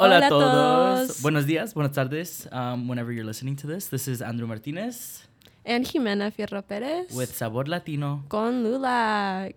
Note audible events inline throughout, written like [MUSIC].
Hola, Hola a todos. todos. Buenos días, buenas tardes. Um, whenever you're listening to this, this is Andrew Martinez And Jimena Fierro Perez. with Sabor Latino. Con Lulac.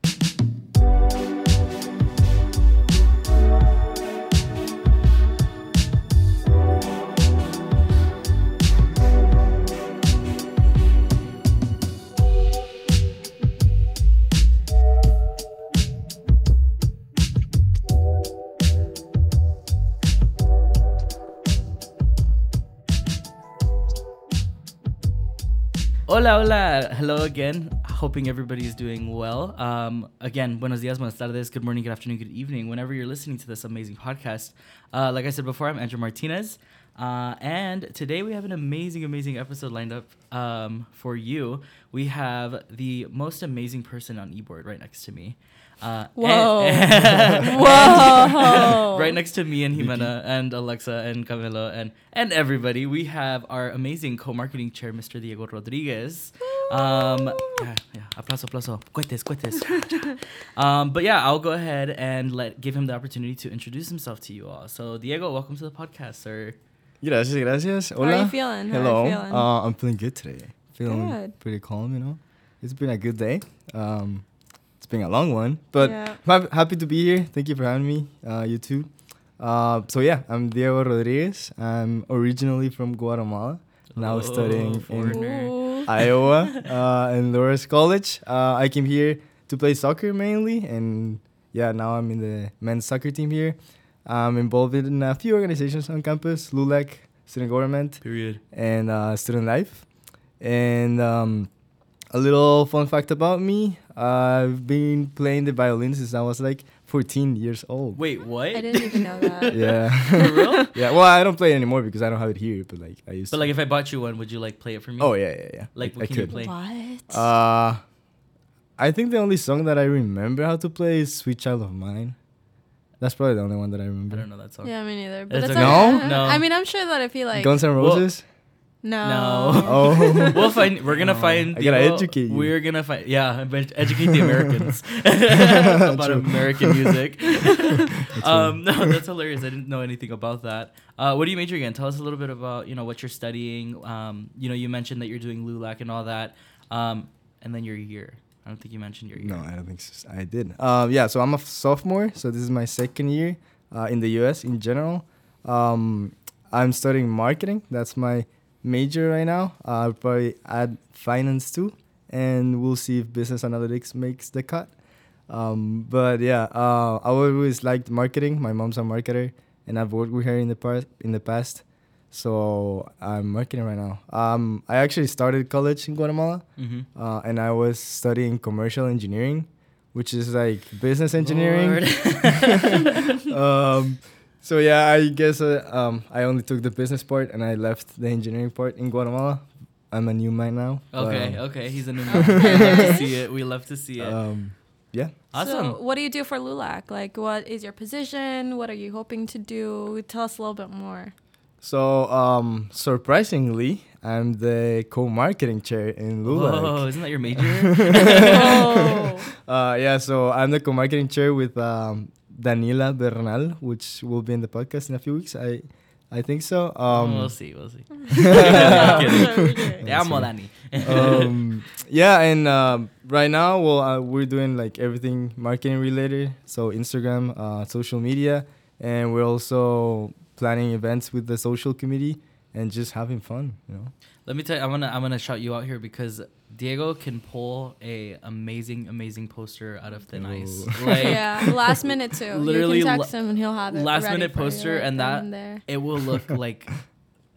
Hola, hola. Hello again. Hoping everybody is doing well. Um, again, buenos dias, buenas tardes, good morning, good afternoon, good evening. Whenever you're listening to this amazing podcast, uh, like I said before, I'm Andrew Martinez. Uh, and today we have an amazing, amazing episode lined up um, for you. We have the most amazing person on eBoard right next to me. Uh, Whoa. and- [LAUGHS] Whoa. right next to me and Jimena and Alexa and Camilo and and everybody, we have our amazing co-marketing chair, Mr. Diego Rodriguez. Um, yeah, yeah, aplauso, aplauso, cohetes, cohetes. [LAUGHS] um, but yeah, I'll go ahead and let give him the opportunity to introduce himself to you all. So, Diego, welcome to the podcast, sir. gracias gracias how are you feeling? How Hello. are you feeling? Uh, I'm feeling good today. Feeling Good. pretty calm, you know. It's been a good day. Um, it's been a long one, but Yeah. I'm happy to be here. Thank you for having me. Uh, you too. Uh, so yeah, I'm Diego Rodriguez. I'm originally from Guatemala. Now Oh, studying in foreigner. Ooh. Iowa uh, in Loras College. Uh, I came here to play soccer mainly, and yeah, now I'm in the men's soccer team here. I'm involved in a few organizations on campus: LULAC, student government, Period. and uh, student life. And um, a little fun fact about me: I've been playing the violin since I was like 14 years old. Wait, what? I didn't even know that. [LAUGHS] Yeah. For real? [LAUGHS] yeah. Well, I don't play it anymore because I don't have it here, but like I used But to. like, if I bought you one, would you like play it for me? oh yeah, yeah, yeah. Like, I, what I can you could. play? What? Uh, I think the only song that I remember how to play is "Sweet Child of Mine." That's probably the only one that I remember. I remember. don't know that song. yeah, me neither. But It's it's okay. okay. No? No. I mean, I'm sure that if he like Guns N' Well- Roses. No. No. Oh. [LAUGHS] we'll [LAUGHS] find. We're gonna Oh, find. I gotta Diego. educate you. We're gonna find. Yeah, educate the Americans [LAUGHS] about True. American music. Um, no, that's hilarious. I didn't know anything about that. Uh, what are you majoring in? Tell us a little bit about you know what you're studying. Um, you know, you mentioned that you're doing LULAC and all that. Um, and then your year. I don't think you mentioned your year. No, I don't think so. I did. Um, yeah, so I'm a f- sophomore, so this is my second year uh, in the U.S. in general. Um, I'm studying marketing. That's my major right now. Uh, I'll probably add finance too, and we'll see if business analytics makes the cut. Um, but yeah, uh, I always liked marketing. My mom's a marketer, and I've worked with her in the past. In the past, so I'm marketing right now. Um, I actually started college in Guatemala Mm-hmm. uh, and I was studying commercial engineering, which is like business engineering. [LAUGHS] [LAUGHS] um, so yeah, I guess uh, um, I only took the business part and I left the engineering part in Guatemala. I'm a new man now. but, okay, um, okay. He's a new [LAUGHS] man. we love to see it. We love to see it. Um, yeah. awesome. So, what do you do for LULAC? Like, what is your position? What are you hoping to do? Tell us a little bit more. So um, surprisingly, I'm the co-marketing chair in Whoa, LULAC. isn't that your major? [LAUGHS] [LAUGHS] oh. Uh, yeah, so I'm the co-marketing chair with um, Daniela Bernal, which will be in the podcast in a few weeks. I, I think so. Um, we'll see. We'll see. No, kidding. kidding. Te amo, Dani. um, yeah, and um, right now, well, uh, we're doing like everything marketing related, so Instagram, uh, social media, and we're also planning events with the social committee and just having fun, you know. Let me tell you, I'm gonna I'm gonna shout you out here because Diego can pull a amazing amazing poster out of thin ice. [LAUGHS] Like yeah, last minute too. Literally you can text him and he'll have it. last ready minute for you poster and that- there. it will look [LAUGHS] like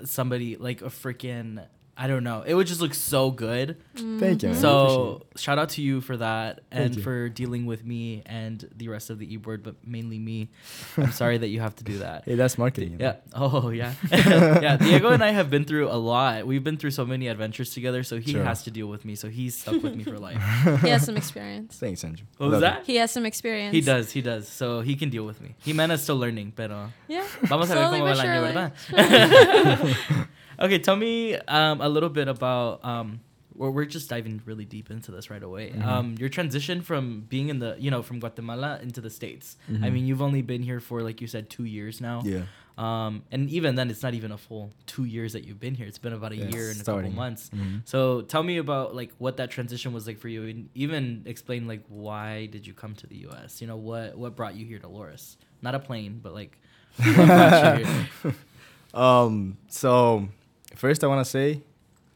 somebody like a freaking I don't know. It would just look so good. Mm. Thank you. man. So shout out to you for that Thank and you. for dealing with me and the rest of the e-board, but mainly me. I'm [LAUGHS] sorry that you have to do that. Hey, that's marketing. you know. Yeah. Oh, yeah. [LAUGHS] [LAUGHS] yeah. Diego and I have been through a lot. We've been through so many adventures together, so he Sure. has to deal with me. So he's stuck with me for life. he has some experience. Thanks, Andrew. What was Love that? He has some experience. He does, he does. So he can deal with me. Jimena's still learning, pero Yeah. vamos a ver cómo va el año, ¿verdad? Okay, tell me um, a little bit about. Um, we're, we're just diving really deep into this right away. Mhm. Um, your transition from being in the, you know, from Guatemala into the states. I Mhm. mean, you've only been here for, like you said, two years now. Yeah. Um, and even then, it's not even a full two years that you've been here. It's been about a Yeah, year and starting. a couple months. Mhm. So tell me about like what that transition was like for you, and even explain like why did you come to the U.S. You know what what brought you here to Loras? Not a plane, but like what brought you here? [LAUGHS] Um. So first, I want to say,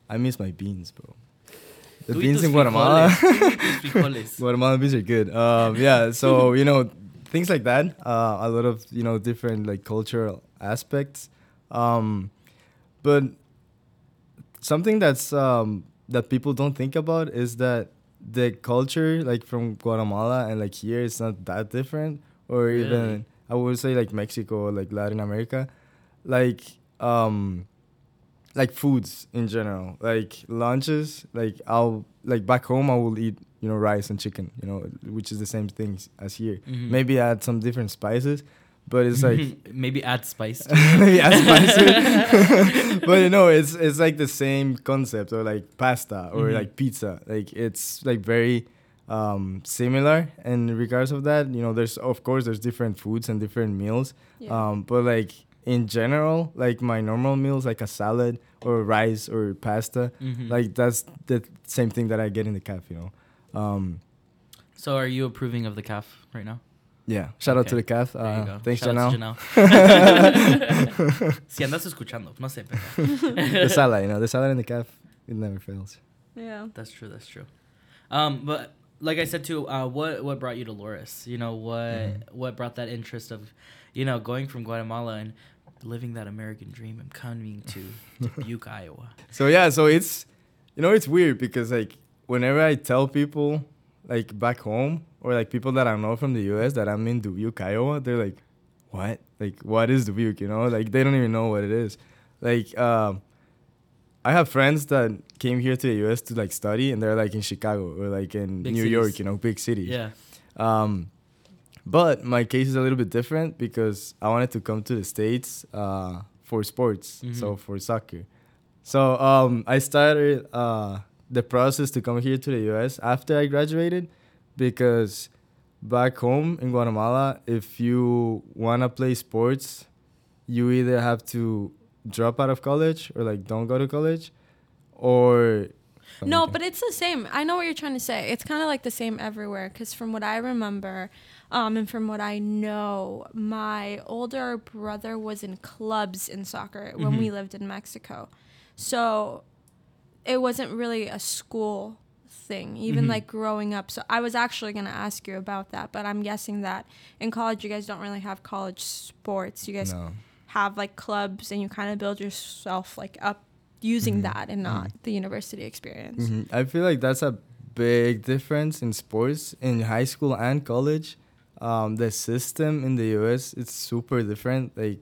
I miss my beans, bro. The beans in Guatemala. frijoles. [LAUGHS] Tú y tus frijoles. Guatemalan beans are good. Um, yeah, so [LAUGHS] you know things like that. Uh, a lot of you know different like cultural aspects. Um, but something that's um, that people don't think about is that the culture like from Guatemala and like here is not that different, or Really? even I would say like Mexico or like Latin America, like um, like foods in general, like lunches. Like I'll like back home I will eat you know rice and chicken, you know, which is the same things as here. Mhm. Maybe add some different spices, but it's like [LAUGHS] maybe add spice. to [LAUGHS] maybe add [LAUGHS] spices. but you know, it's it's like the same concept or like pasta or Mhm. like pizza. Like it's like very um similar in regards of that you know there's of course there's different foods and different meals Yeah. um but like in general like my normal meals like a salad or rice or pasta Mhm. like that's the same thing that i get in the cafe you know um So are you approving of the calf right now? yeah shout out to the calf There you uh, go. thanks Shout out to Janelle. Janelle. [LAUGHS] si andas escuchando, no sé, [LAUGHS] the salad you know the salad in the calf it never fails yeah. That's true. That's true. Um, but like I said too, uh, what what brought you to Loras? You know what Mhm. what brought that interest of, you know, going from Guatemala and living that American dream I'm coming to [LAUGHS] Dubuque, Iowa. So yeah, so it's you know it's weird because like whenever I tell people like back home or like people that I know from the US that I'm in Dubuque, Iowa, they're like, What? Like what is Dubuque? You know? Like they don't even know what it is. Like um I have friends that came here to the US to like study and they're like in Chicago or like in Big New cities. York, you know, big cities. Yeah. Um, but my case is a little bit different because I wanted to come to the states uh, for sports, so Mhm. for soccer. So um, I started uh, the process to come here to the U.S. after I graduated because back home in Guatemala, if you wanna play sports, you either have to drop out of college or like don't go to college, or No, but it's the same. I know what you're trying to say. It's kind of like the same everywhere because from what I remember um, and from what I know, my older brother was in clubs in soccer when we Mhm. lived in Mexico. So it wasn't really a school thing, even Mhm. like growing up. So I was actually going to ask you about that, but I'm guessing that in college, you guys don't really have college sports. You guys no. have like clubs and you kind of build yourself like up using Mhm. that and not the university experience. Mhm. I feel like that's a big difference in sports in high school and college. Um, the system in the U.S. it's super different. Like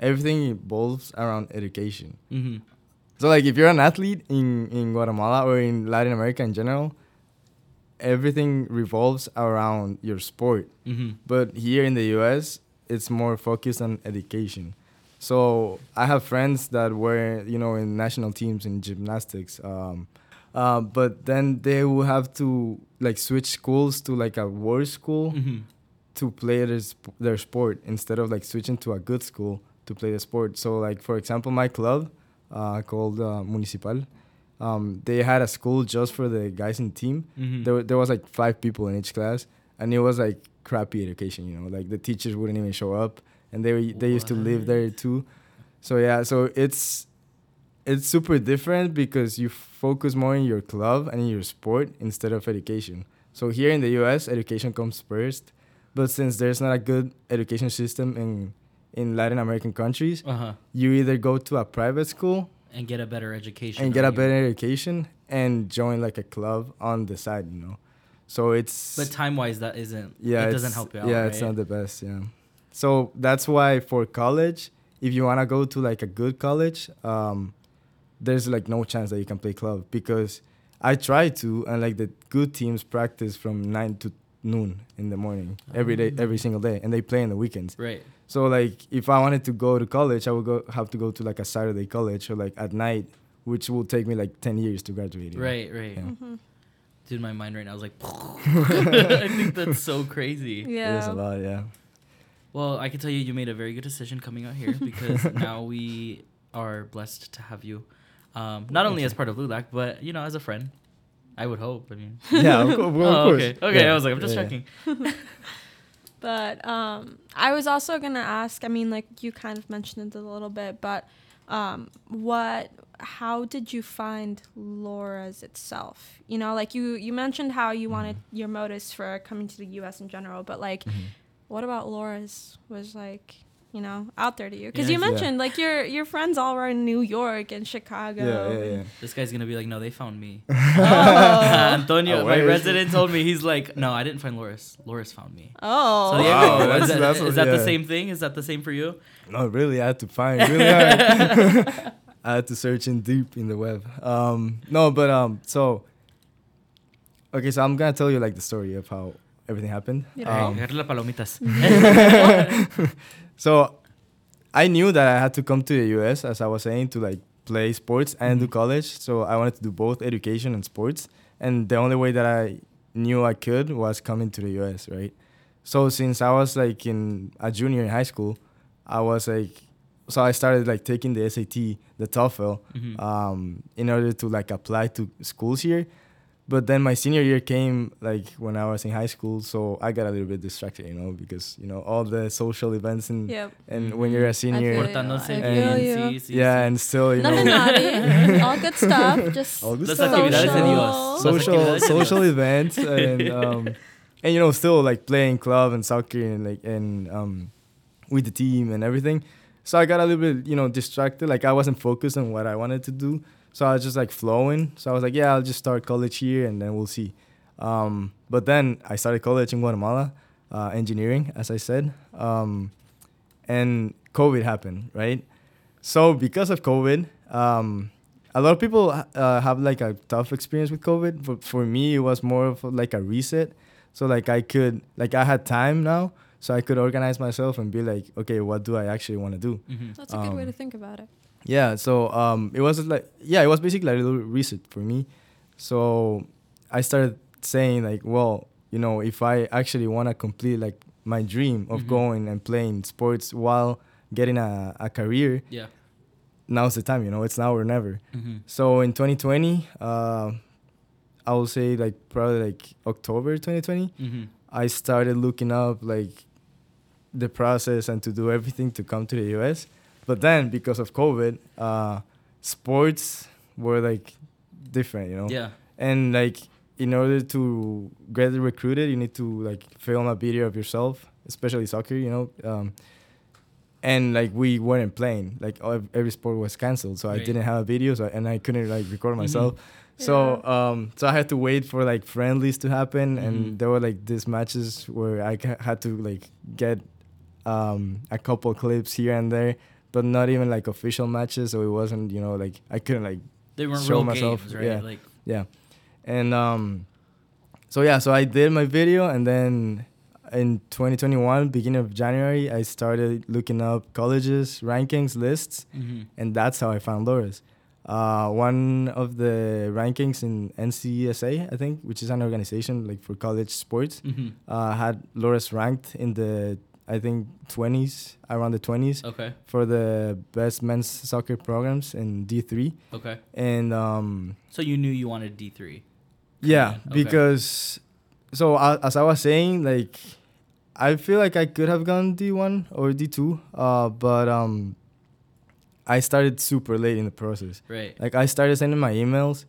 everything revolves around education. Mm-hmm. So like if you're an athlete in in Guatemala or in Latin America in general, everything revolves around your sport. Mm-hmm. But here in the US, it's more focused on education. So I have friends that were, you know, in national teams in gymnastics. Um, uh, but then they will have to like switch schools to like a worse school Mm-hmm. To play their, sp- their sport instead of like switching to a good school to play the sport. So like for example, my club uh, called uh, Municipal, um, they had a school just for the guys in the team. Mm-hmm. there, there was like five people in each class and it was like crappy education you know? Like the teachers wouldn't even show up and they were- they used to live there too. So yeah so it's it's super different because you focus more in your club and in your sport instead of education. So here in the US education comes first but since there's not a good education system in in Latin American countries uh-huh. you either go to a private school And get a better education. and get a better education and join like a club on the side, you know. So it's But time wise, that isn't. yeah, it doesn't help you out. Yeah, right? it's not the best. Yeah. So that's why for college, if you wanna go to like a good college, um, there's like no chance that you can play club because I try to, and like the good teams practice from nine to noon in the morning every day, Oh. every single day, and they play in the weekends. Right. So like if I wanted to go to college, I would go have to go to like a Saturday college or like at night, which will take me like ten years to graduate. you know? Right. Right. Yeah. hmm Dude, my mind right now is like. [LAUGHS] [LAUGHS] I think that's so crazy. Yeah. It is a lot, yeah. Well, I can tell you, you made a very good decision coming out here because [LAUGHS] now we are blessed to have you, um, not only as part of LULAC, but you know, as a friend. I would hope. I mean, [LAUGHS] yeah, of, co- of oh, course. okay, okay. Yeah, I was like, I'm just yeah, checking. [LAUGHS] [LAUGHS] But um, I was also gonna ask. I mean, like you kind of mentioned it a little bit, but um, what? How did you find Loras itself? You know, like you you mentioned how you wanted your motives for coming to the U.S. in general, but like, Mhm. what about Loras was like? You know, out there to you because Yeah. you Yeah. mentioned like your your friends all were in New York and Chicago. Yeah, yeah, yeah. This guy's gonna be like, no, they found me. [LAUGHS] Oh. Antonio, Oh, my resident, told me he's like, no, I didn't find Loras. Loras found me. Oh. So yeah, Wow, is that's- that, that's is what- that the same thing? Is that the same for you? No, really, I had to find [LAUGHS] really hard. [LAUGHS] I had to search in deep in the web. Um, no, but um, so okay, so I'm gonna tell you like the story of how everything happened. Yeah. Um, palomitas. [LAUGHS] so I knew that I had to come to the US, as I was saying, to like play sports and do Mhm. college. So I wanted to do both education and sports. And the only way that I knew I could was coming to the US, right? So since I was like in a junior in high school, I was like, so I started like taking the SAT, the TOEFL, Mhm. um, in order to like apply to schools here. But then my senior year came like when I was in high school, so I got a little bit distracted, you know, because you know all the social events and Yep. and when you're a senior, feel you. Portándose I bien, feel you. sí, sí, yeah, and still you Nothing know naughty. All good stuff. Just all this Las stuff. Social. Social social events [LAUGHS] and um, and you know still like playing club and soccer and like and um, with the team and everything. So I got a little bit you know distracted. Like I wasn't focused on what I wanted to do. So I was just like flowing. So I was like, yeah, I'll just start college here and then we'll see. Um, but then I started college in Guatemala, uh, engineering, as I said. Um, and COVID happened, right? So because of COVID, um, a lot of people uh, have like a tough experience with COVID. But for me, it was more of like a reset. So like I could, like I had time now, so I could organize myself and be like, okay, what do I actually want to do? Mhm. That's a good way Um, to think about it. Yeah, so um, it was like yeah, it was basically like a little reset for me. So I started saying like, well, you know, if I actually want to complete like my dream of Mhm. going and playing sports while getting a, a career, Yeah. now's the time. You know, it's now or never. Mhm. So in 2020, uh, I will say like probably like October 2020, Mhm. I started looking up like the process and to do everything to come to the US. But then because of COVID, uh, sports were like different, you know. Yeah. And like in order to get recruited, you need to like film a video of yourself, especially soccer, you know. Um, and like we weren't playing, like every sport was canceled, so I didn't have a video, so and I couldn't like record myself. So um, so I had to wait for like friendlies to happen, Mhm. and there were like these matches where I ca- had to like get um, a couple clips here and there, but not even like official matches. So it wasn't, you know, like I couldn't like They weren't Show real myself, games, right? yeah. Like yeah, and um, so yeah, so I did my video, and then in 2021, beginning of January, I started looking up colleges rankings lists, mhm. and that's how I found Loras. Uh, one of the rankings in NCSA, I think, which is an organization like for college sports, Mhm. uh, had Loras ranked in the I think 20s, around the 20s, Okay. for the best men's soccer programs in D3, Okay. and um, So you knew you wanted D three. yeah, okay. because so uh, as I was saying, like I feel like I could have gone D one or D two, uh, but um, I started super late in the process. Right. Like I started sending my emails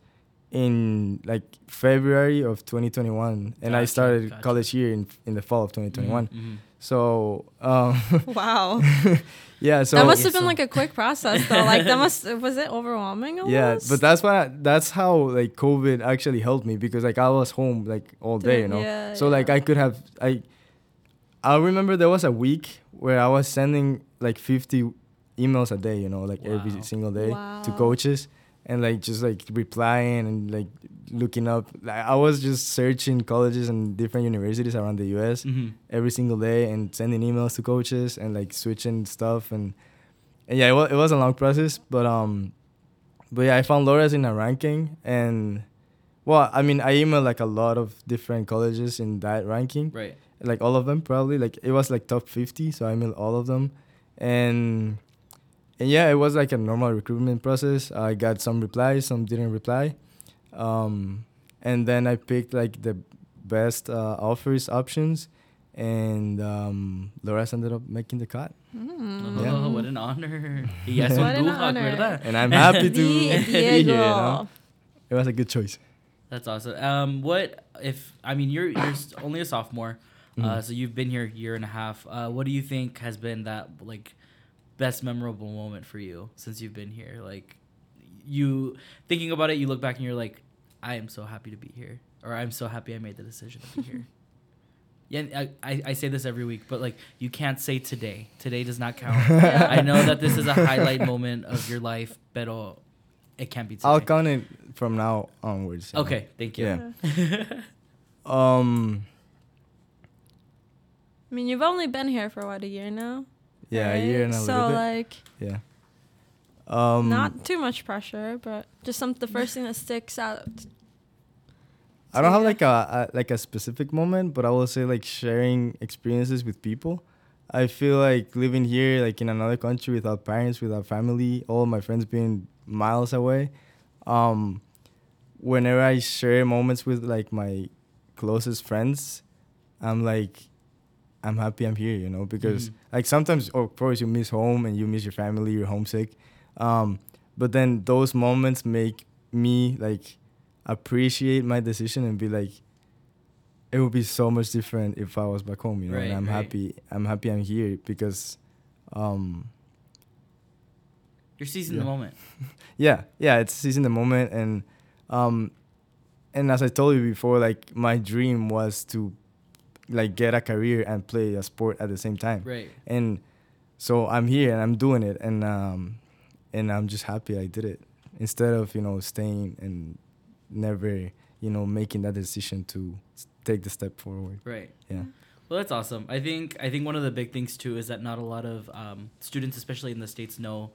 in like February of 2021, and I started gotcha. college here in in the fall of 2021. Mhm, mhm. So um, [LAUGHS] Wow. [LAUGHS] yeah, so that must have been like a quick process though. Like that must was it overwhelming [LAUGHS] almost? yeah, but that's why that's how like COVID actually helped me because like I was home like all day, you know. Yeah, so like. I could have I I remember there was a week where I was sending like 50 emails a day, you know, like Wow. every single day to Wow. coaches and like just like replying and like looking up like I was just searching colleges and different universities around the US Mhm. every single day and sending emails to coaches and like switching stuff and and yeah, it was, it was a long process, but um but yeah, I found Loras in a ranking and well, I mean, I emailed like a lot of different colleges in that ranking Right. like all of them probably. Like it was like top fifty, so I emailed all of them, and and yeah, it was like a normal recruitment process. I got some replies, some didn't reply, um, and then I picked like the best uh, offers options, and um, Loras ended up making the cut, Mm. Oh, Yeah. [LAUGHS] what an honor. Y es [LAUGHS] un What an honor. ¿verdad? and I'm happy [LAUGHS] to be here. You know? It was a good choice. That's awesome. Um, what if I mean you're you're only a sophomore, uh, Mhm. so you've been here a year and a half. Uh, what do you think has been that like best memorable moment for you since you've been here? Like you thinking about it, you look back and you're like, I am so happy to be here, or I'm so happy I made the decision to be here. [LAUGHS] Yeah, I, I, I say this every week, but like you can't say today. Today does not count. [LAUGHS] Yeah. I know that this is a highlight moment of your life, pero it can't be today. I'll count it from now onwards. you know. Okay, thank you. Yeah. [LAUGHS] Um. I mean, you've only been here for what a year now. Yeah, a year and a so little bit. like yeah. Um. not too much pressure, but just some the first thing that sticks out. I don't have like a, a like a specific moment, but I will say like sharing experiences with people. I feel like living here, like in another country, without parents, without family, all my friends being miles away. Um, whenever I share moments with like my closest friends, I'm like, I'm happy I'm here, you know, because Mhm. like sometimes, of course, you miss home and you miss your family, you're homesick. Um, but then those moments make me like appreciate my decision and be like, it would be so much different if I was back home, you know. Right, and I'm right. happy. I'm happy I'm here because, um, You're seizing Yeah. the moment. [LAUGHS] yeah, yeah, it's seizing the moment and, um, and as I told you before, like my dream was to, like, get a career and play a sport at the same time. Right. and so I'm here and I'm doing it and um and I'm just happy I did it instead of you know staying and never you know making that decision to take the step forward Right. yeah Well, that's awesome. I think I think one of the big things too is that not a lot of um, students, especially in the states, know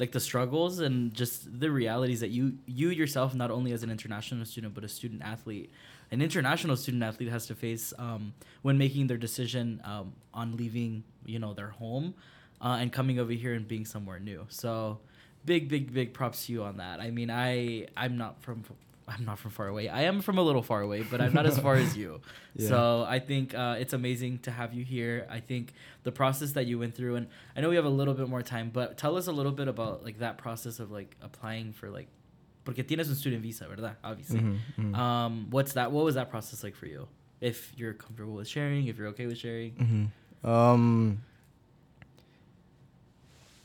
like the struggles and just the realities that you you yourself, not only as an international student but a student athlete, an international student athlete has to face um, when making their decision um, on leaving, you know, their home uh, and coming over here and being somewhere new. So, big, big, big props to you on that. I mean, I I'm not from I'm not from far away. I am from a little far away, but I'm not as far as you. [LAUGHS] Yeah. So I think uh, it's amazing to have you here. I think the process that you went through, and I know we have a little bit more time, but tell us a little bit about like that process of like applying for like, porque tienes un student visa, verdad? Obviously. Mhm, mhm. Um, what's that? What was that process like for you? If you're comfortable with sharing, if you're okay with sharing, Mhm. um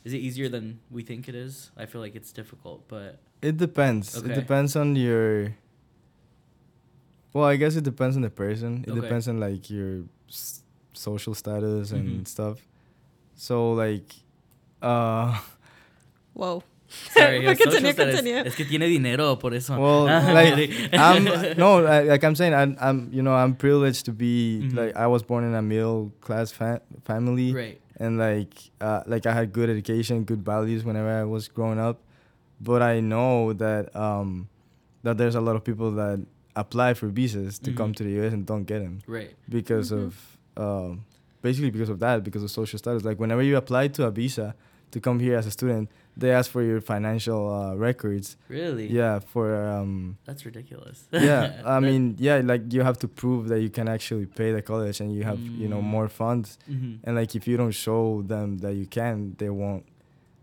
is it easier than we think it is? I feel like it's difficult, but it depends Okay. it depends on your well I guess it depends on the person it Okay. depends on like your s- social status and Mhm. stuff so like uh [LAUGHS] Whoa. Sorry. [LAUGHS] Continue, continue. Es que tiene dinero, por eso. Well, [LAUGHS] like I'm [LAUGHS] no, like, like I'm saying, I'm, I'm you know I'm privileged to be Mhm. like I was born in a middle class fa- family, right. and like uh, like I had good education, good values whenever I was growing up, but I know that um that there's a lot of people that apply for visas to come Mhm. to the U.S. and don't get them Right. because Mhm. of um basically because of that because of social status. Like whenever you apply to a visa to come here as a student, they ask for your financial uh, records. Really. Yeah, for um That's ridiculous. [LAUGHS] yeah i mean yeah like you have to prove that you can actually pay the college and you have you know Mm. more funds Mhm. and like if you don't show them that you can they won't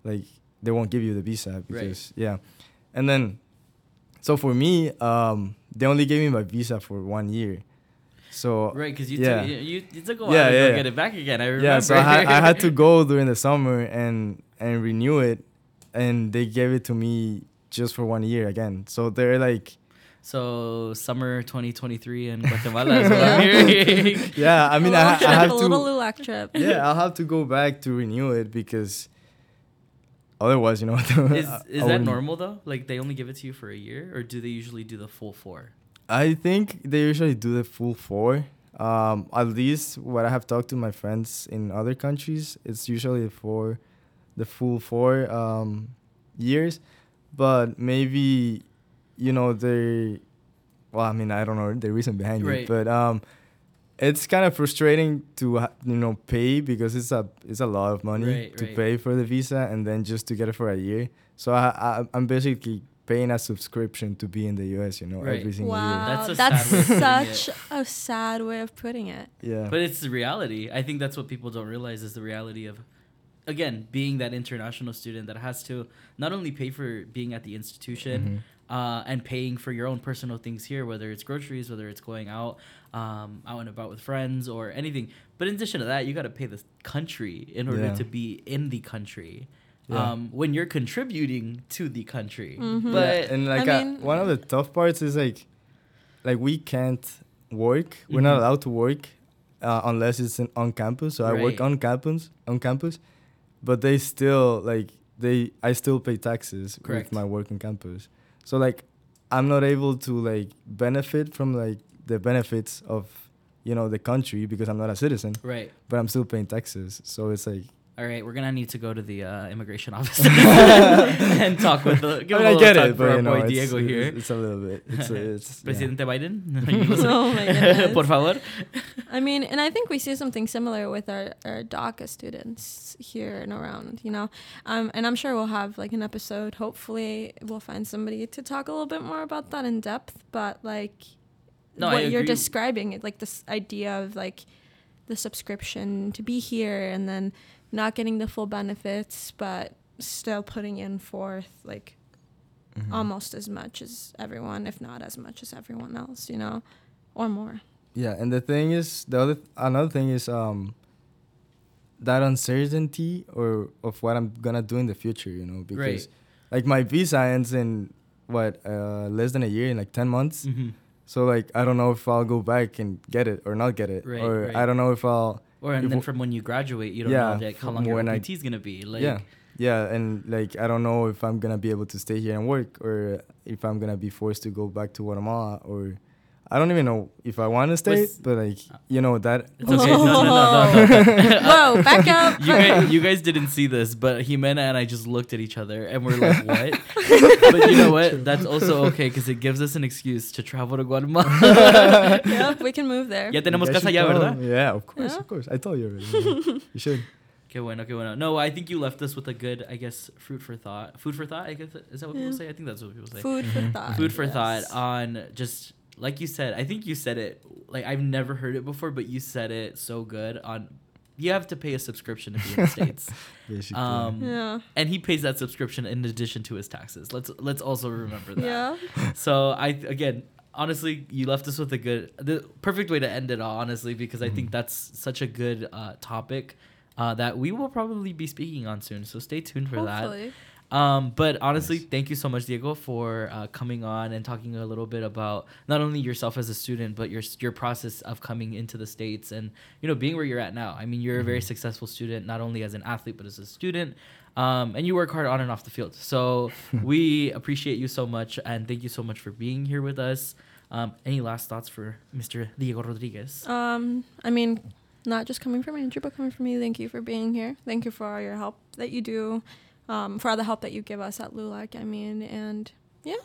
like they won't give you the visa because yeah and then so for me um they only gave me my visa for one year so Right, because you, yeah. took, you, you took a while Yeah, to yeah, get it back again. I remember. yeah so I had, I had to go during the summer and and renew it and they gave it to me just for one year again so they're like So summer 2023 in [LAUGHS] Guatemala is what I'm hearing. yeah i mean a I, little ha- trip, I have a to little LULAC trip. [LAUGHS] yeah, I'll have to go back to renew it because otherwise, you know, [LAUGHS] Is is that normal though? Like they only give it to you for a year, or do they usually do the full four? I think they usually do the full four. Um, at least what I have talked to my friends in other countries, it's usually for the full four um, years. But maybe, you know, they, well, I mean, I don't know the reason behind Right. it, but um, it's kind of frustrating to you know pay because it's a it's a lot of money Right, to right. pay for the visa and then just to get it for a year. So I, I I'm basically paying a subscription to be in the U.S. You know Right. every single Wow, That's a that's, sad way of putting such a sad way of putting it. Yeah. But it's the reality. I think that's what people don't realize is the reality of, again, being that international student that has to not only pay for being at the institution Mhm. uh, and paying for your own personal things here, whether it's groceries, whether it's going out, um, out and about with friends or anything. But in addition to that, you got to pay the country in order Yeah. to be in the country. Yeah. Um, when you're contributing to the country, Mhm. but and like I uh, mean- one of the tough parts is like like we can't work we're not Mhm. allowed to work uh, unless it's in, on campus so i work on campus on campus but they still like they i still pay taxes Correct. with my work in campus so like i'm not able to like benefit from like the benefits of you know the country because i'm not a citizen right. but i'm still paying taxes so it's like All right, we're gonna need to go to the uh, immigration [LAUGHS] office [LAUGHS] and talk with the. Give I, mean, him a I get little it for but our you know boy it's, Diego it's, here. it's a little bit it's, [LAUGHS] it's yeah. Presidente Biden. Are you listening? Oh my goodness. Por favor. I mean, and I think we see something similar with our, our DACA students here and around, you know. Um, and I'm sure we'll have like an episode. Hopefully, we'll find somebody to talk a little bit more about that in depth. But like No, what you're describing, like this idea of like the subscription to be here and then not getting the full benefits, but still putting in forth like Mhm. almost as much as everyone, if not as much as everyone else, you know, or more. Yeah, and the thing is, the other another thing is um that uncertainty or of what I'm gonna do in the future, you know, because Right. like my visa ends in what uh less than a year in like ten months. hmm So like I don't know if I'll go back and get it or not get it, Right, or right. I don't know if I'll Or and If then from when you graduate, you don't Yeah, know like how long your OPT is gonna be. Like, yeah yeah and like I don't know if I'm gonna be able to stay here and work or if I'm gonna be forced to go back to Guatemala or. I don't even know if I want to stay, Was- but like you know that. It's okay. No, no, no, no, no. [LAUGHS] Whoa, back [LAUGHS] up. you guys, you guys didn't see this, but Jimena and I just looked at each other and we're like, [LAUGHS] "What?" but you know what? That's also okay because it gives us an excuse to travel to Guatemala. yeah, we can move there. ya tenemos You guys casa should allá, ¿verdad? Yeah, of course, Yeah. of course. I told you already. yeah. you should. Que bueno, que bueno. No, I think you left us with a good, I guess, fruit for thought. Food for thought. I guess is that what people say? I think that's what people say. Food for Mhm. thought. food for yes. thought on just like you said i think you said it like i've never heard it before but you said it so good on you have to pay a subscription to be in the [LAUGHS] states Basically. um Yeah. and he pays that subscription in addition to his taxes let's let's also remember that Yeah. [LAUGHS] so i again honestly you left us with a good the perfect way to end it all honestly because i think Mhm. that's such a good uh topic uh, that we will probably be speaking on soon so stay tuned for that Hopefully. Um, but honestly, Nice. thank you so much, Diego, for uh, coming on and talking a little bit about not only yourself as a student, but your your process of coming into the states and you know being where you're at now. I mean, you're a very Mhm. successful student, not only as an athlete but as a student, um, and you work hard on and off the field. So [LAUGHS] we appreciate you so much, and thank you so much for being here with us. Um, any last thoughts for Mr. Diego Rodriguez? Um, I mean, not just coming from Andrew, but coming from me. Thank you for being here. Thank you for all your help that you do, um, for all the help that you give us at LULAC. I mean, and yeah.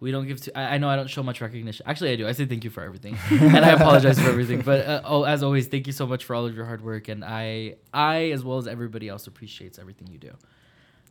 We don't give to. I, I know I don't show much recognition. Actually, I do. I say thank you for everything, [LAUGHS] and I apologize for everything. But uh, oh, as always, thank you so much for all of your hard work, and I, I as well as everybody else appreciates everything you do.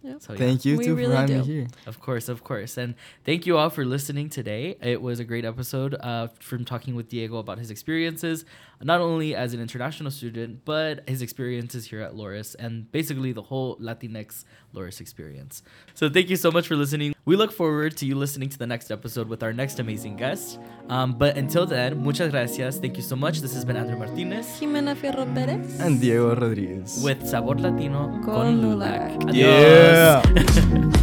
Yeah. So yeah, Thank you We too really for having me here. of course, of course, and thank you all for listening today. It was a great episode uh, from talking with Diego about his experiences, not only as an international student, but his experiences here at Loras, and basically the whole Latinx Loras experience. So thank you so much for listening. We look forward to you listening to the next episode with our next amazing guest. Um, but until then, muchas gracias. Thank you so much. This has been Andrew Martinez Jimena Fierro Perez. And Diego Rodriguez. with Sabor Latino Con con Lulac. Lulac. Adios. Yeah. [LAUGHS]